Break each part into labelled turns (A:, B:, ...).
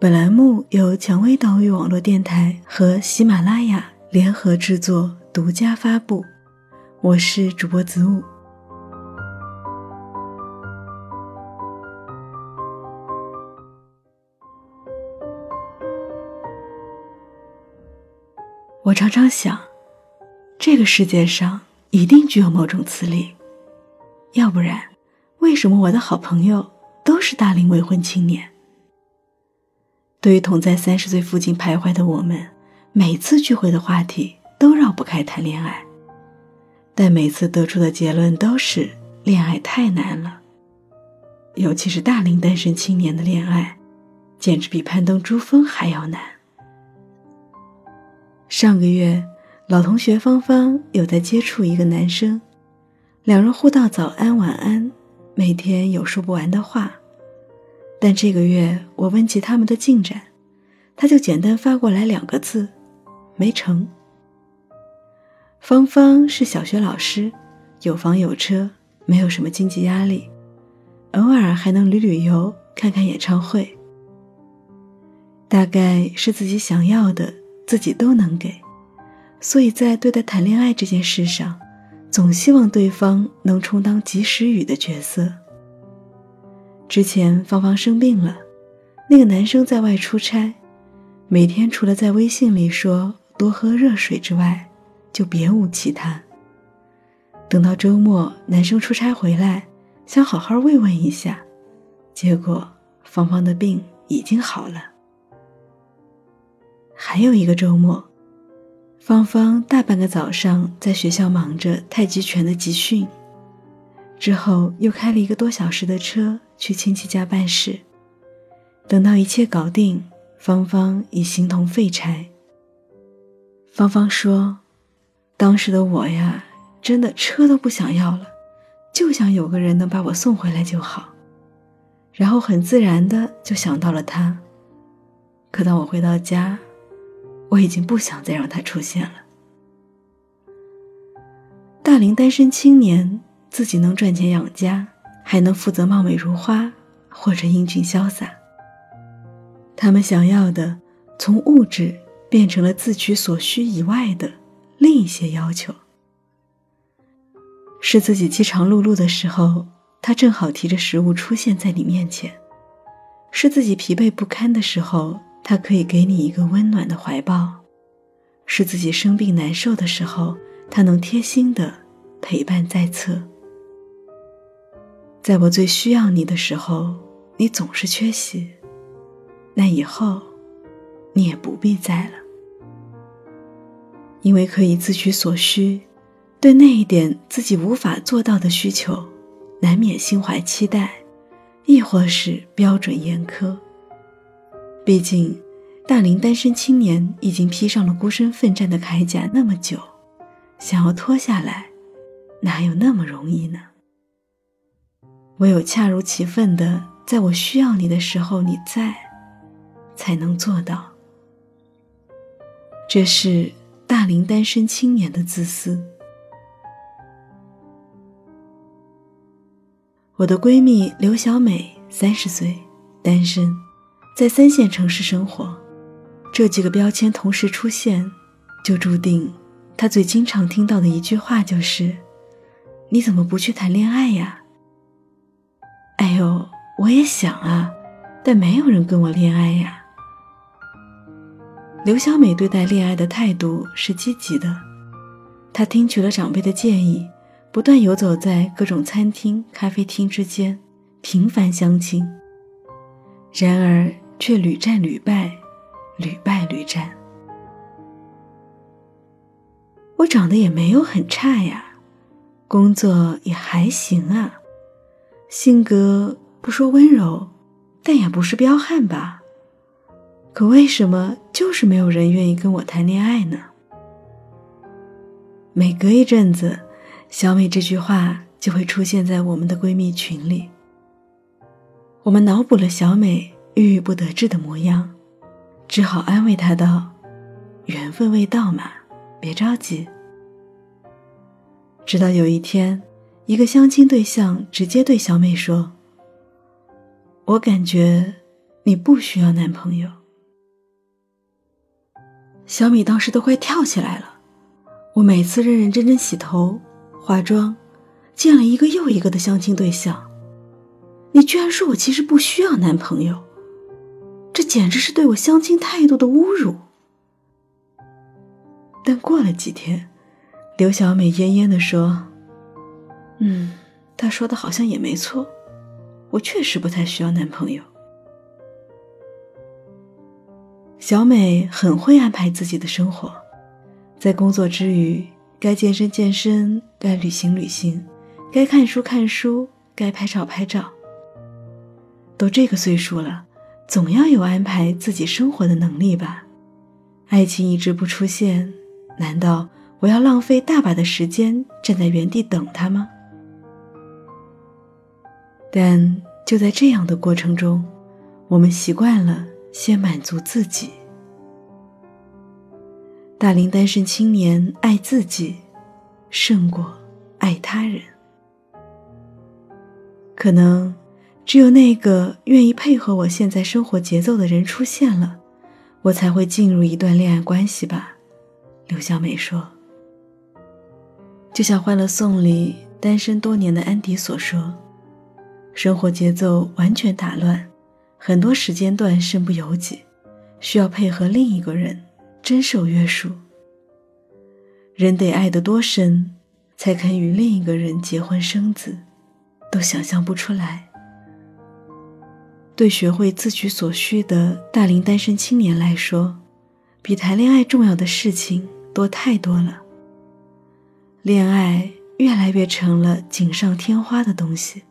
A: 本栏目由蔷薇岛屿网络电台和喜马拉雅联合制作、独家发布。我是主播子午。我常常想，这个世界上一定具有某种磁力，要不然，为什么我的好朋友都是大龄未婚青年？对于同在三十岁附近徘徊的我们，每次聚会的话题都绕不开谈恋爱，但每次得出的结论都是恋爱太难了。尤其是大龄单身青年的恋爱，简直比攀登珠峰还要难。上个月，老同学芳芳有在接触一个男生，两人互道早安晚安，每天有说不完的话。但这个月我问起他们的进展，他就简单发过来两个字：没成。芳芳是小学老师，有房有车，没有什么经济压力，偶尔还能旅旅游、看看演唱会。大概是自己想要的，自己都能给，所以在对待谈恋爱这件事上，总希望对方能充当及时雨的角色。之前芳芳生病了，那个男生在外出差，每天除了在微信里说多喝热水之外，就别无其他。等到周末，男生出差回来，想好好慰问一下，结果芳芳的病已经好了。还有一个周末，芳芳大半个早上在学校忙着太极拳的集训。之后又开了一个多小时的车去亲戚家办事，等到一切搞定，芳芳已形同废柴。芳芳说：“当时的我呀，真的车都不想要了，就想有个人能把我送回来就好。”然后很自然的就想到了他。可当我回到家，我已经不想再让他出现了。大龄单身青年。自己能赚钱养家，还能负责貌美如花或者英俊潇洒。他们想要的，从物质变成了自取所需以外的另一些要求。是自己饥肠辘辘的时候，他正好提着食物出现在你面前；是自己疲惫不堪的时候，他可以给你一个温暖的怀抱；是自己生病难受的时候，他能贴心的陪伴在侧。在我最需要你的时候，你总是缺席。那以后，你也不必在了，因为可以自取所需，对那一点自己无法做到的需求，难免心怀期待，亦或是标准严苛。毕竟，大龄单身青年已经披上了孤身奋战的铠甲那么久，想要脱下来，哪有那么容易呢？唯有恰如其分的，在我需要你的时候你在，才能做到。这是大龄单身青年的自私。我的闺蜜刘小美三十岁，单身，在三线城市生活。这几个标签同时出现，就注定她最经常听到的一句话就是：“你怎么不去谈恋爱呀？”哎呦，我也想啊，但没有人跟我恋爱呀。刘小美对待恋爱的态度是积极的，她听取了长辈的建议，不断游走在各种餐厅、咖啡厅之间，频繁相亲。然而却屡战屡败，屡败屡战。我长得也没有很差呀，工作也还行啊，性格不说温柔，但也不是彪悍吧？可为什么就是没有人愿意跟我谈恋爱呢？每隔一阵子，小美这句话就会出现在我们的闺蜜群里。我们脑补了小美郁郁不得志的模样，只好安慰她道：“缘分未到嘛，别着急。”直到有一天，一个相亲对象直接对小美说：“我感觉你不需要男朋友。”小美当时都快跳起来了。我每次认认真真洗头、化妆，见了一个又一个的相亲对象。你居然说我其实不需要男朋友，这简直是对我相亲态度的侮辱。但过了几天，刘小美恹恹地说：“嗯，他说的好像也没错，我确实不太需要男朋友。”小美很会安排自己的生活，在工作之余，该健身健身，该旅行旅行，该看书看书，该拍照拍照。都这个岁数了，总要有安排自己生活的能力吧？爱情一直不出现，难道我要浪费大把的时间站在原地等他吗？但就在这样的过程中，我们习惯了先满足自己。大龄单身青年爱自己，胜过爱他人，可能。只有那个愿意配合我现在生活节奏的人出现了，我才会进入一段恋爱关系吧。刘小美说。就像《欢乐颂》里单身多年的安迪所说：“生活节奏完全打乱，很多时间段身不由己，需要配合另一个人，真受约束。人得爱得多深，才肯与另一个人结婚生子，都想象不出来。”对学会自取所需的大龄单身青年来说，比谈恋爱重要的事情多太多了。恋爱越来越成了锦上添花的东西。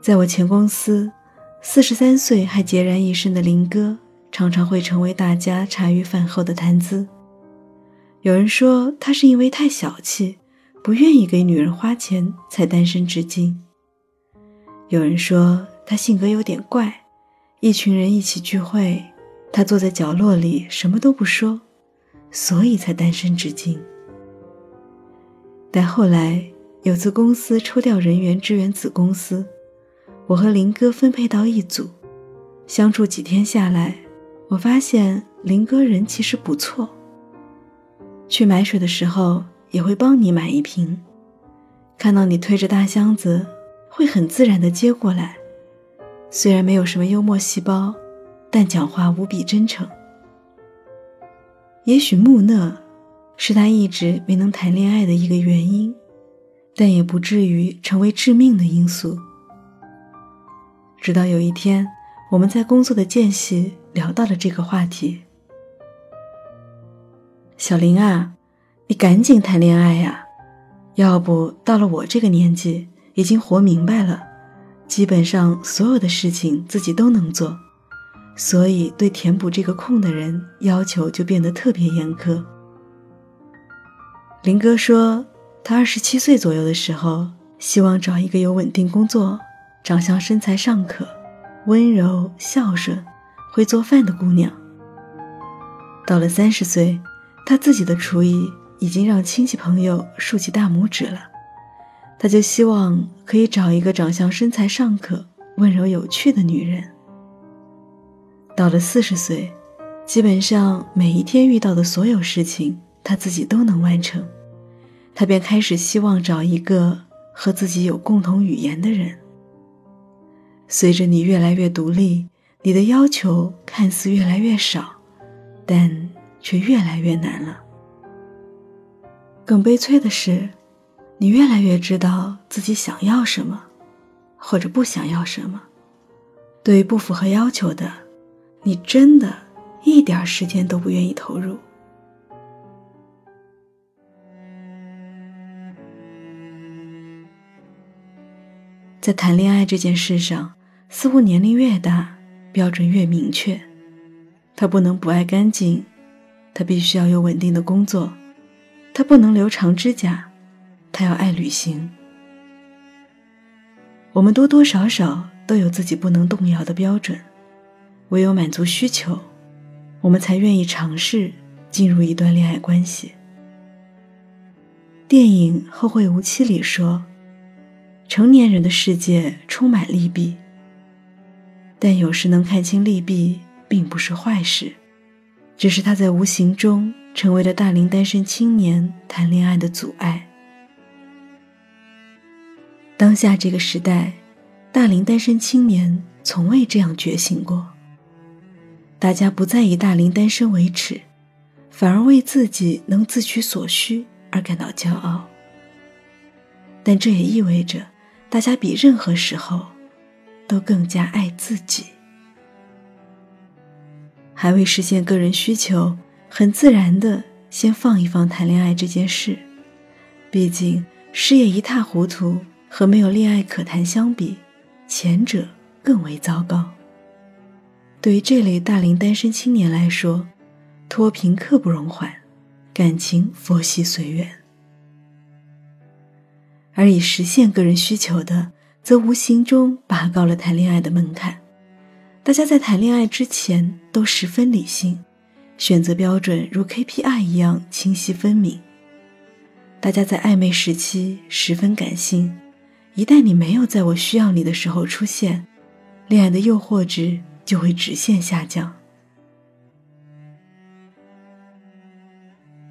A: 在我前公司，四十三岁还孑然一身的林哥，常常会成为大家茶余饭后的谈资。有人说他是因为太小气，不愿意给女人花钱，才单身至今。有人说他性格有点怪，一群人一起聚会，他坐在角落里什么都不说，所以才单身至今。但后来有次公司抽调人员支援子公司，我和林哥分配到一组，相处几天下来，我发现林哥人其实不错。去买水的时候也会帮你买一瓶，看到你推着大箱子。会很自然的接过来，虽然没有什么幽默细胞，但讲话无比真诚。也许木讷是他一直没能谈恋爱的一个原因，但也不至于成为致命的因素。直到有一天，我们在工作的间隙聊到了这个话题。小林啊，你赶紧谈恋爱呀，要不到了我这个年纪。已经活明白了，基本上所有的事情自己都能做，所以对填补这个空的人要求就变得特别严苛。林哥说，他二十七岁左右的时候，希望找一个有稳定工作、长相身材尚可、温柔孝顺、会做饭的姑娘。到了三十岁，他自己的厨艺已经让亲戚朋友竖起大拇指了。他就希望可以找一个长相身材尚可、温柔有趣的女人。到了四十岁，基本上每一天遇到的所有事情，他自己都能完成。他便开始希望找一个和自己有共同语言的人。随着你越来越独立，你的要求看似越来越少，但却越来越难了。更悲催的是，你越来越知道自己想要什么，或者不想要什么。对于不符合要求的，你真的一点时间都不愿意投入。在谈恋爱这件事上，似乎年龄越大，标准越明确。他不能不爱干净，他必须要有稳定的工作，他不能留长指甲，他要爱旅行。我们多多少少都有自己不能动摇的标准，唯有满足需求，我们才愿意尝试进入一段恋爱关系。电影《后会无期》里说。成年人的世界充满利弊，但有时能看清利弊并不是坏事，只是他在无形中成为了大龄单身青年谈恋爱的阻碍。当下这个时代，大龄单身青年从未这样觉醒过。大家不再以大龄单身为耻，反而为自己能自取所需而感到骄傲。但这也意味着。大家比任何时候都更加爱自己，还未实现个人需求，很自然的先放一放谈恋爱这件事。毕竟事业一塌糊涂和没有恋爱可谈相比，前者更为糟糕。对于这类大龄单身青年来说，脱贫刻不容缓，感情佛系随缘。而已实现个人需求的，则无形中拔高了谈恋爱的门槛。大家在谈恋爱之前都十分理性，选择标准如 KPI 一样清晰分明。大家在暧昧时期十分感性，一旦你没有在我需要你的时候出现，恋爱的诱惑值就会直线下降。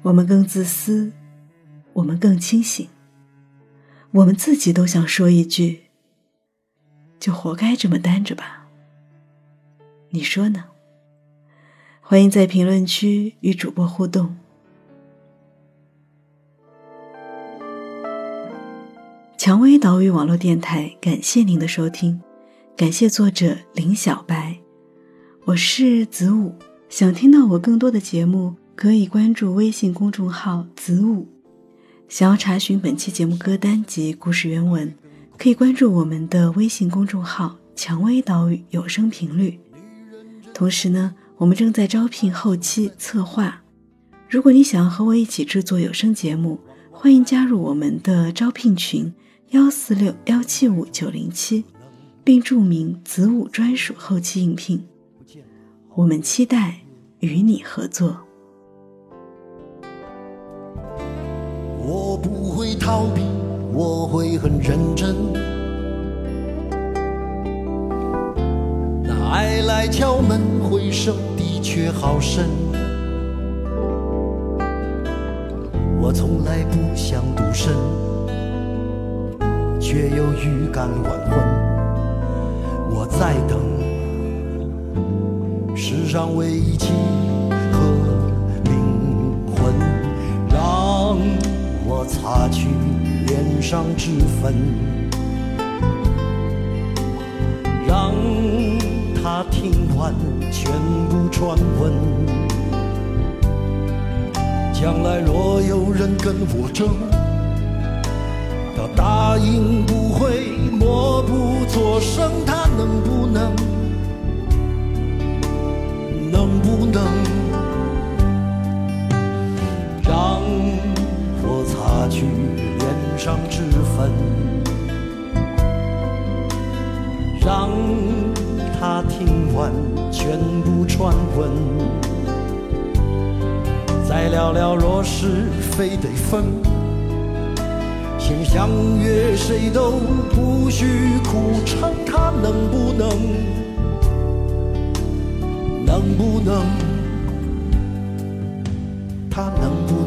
A: 我们更自私，我们更清醒。我们自己都想说一句：“就活该这么单着吧。”你说呢？欢迎在评论区与主播互动。蔷薇岛屿网络电台，感谢您的收听，感谢作者林小白，我是子午。想听到我更多的节目，可以关注微信公众号“子午”。想要查询本期节目歌单及故事原文，可以关注我们的微信公众号“蔷薇岛屿有声频率”。同时呢，我们正在招聘后期策划。如果你想要和我一起制作有声节目，欢迎加入我们的招聘群：幺四六幺七五九零七，并注明“子午专属后期应聘”。我们期待与你合作。
B: 我不会逃避，我会很认真。那爱来敲门，回声的确好深。我从来不想独身，却又预感晚婚。我在等世上唯一契合。擦去脸上脂粉，让他听完全部传闻。将来若有人跟我争，他答应不会默不作声，他能不能？能不能让我擦？去脸上脂粉，让他听完全部传闻，再聊聊若是非得分，先相约谁都不许苦撑，他能不能？能不能？他能不？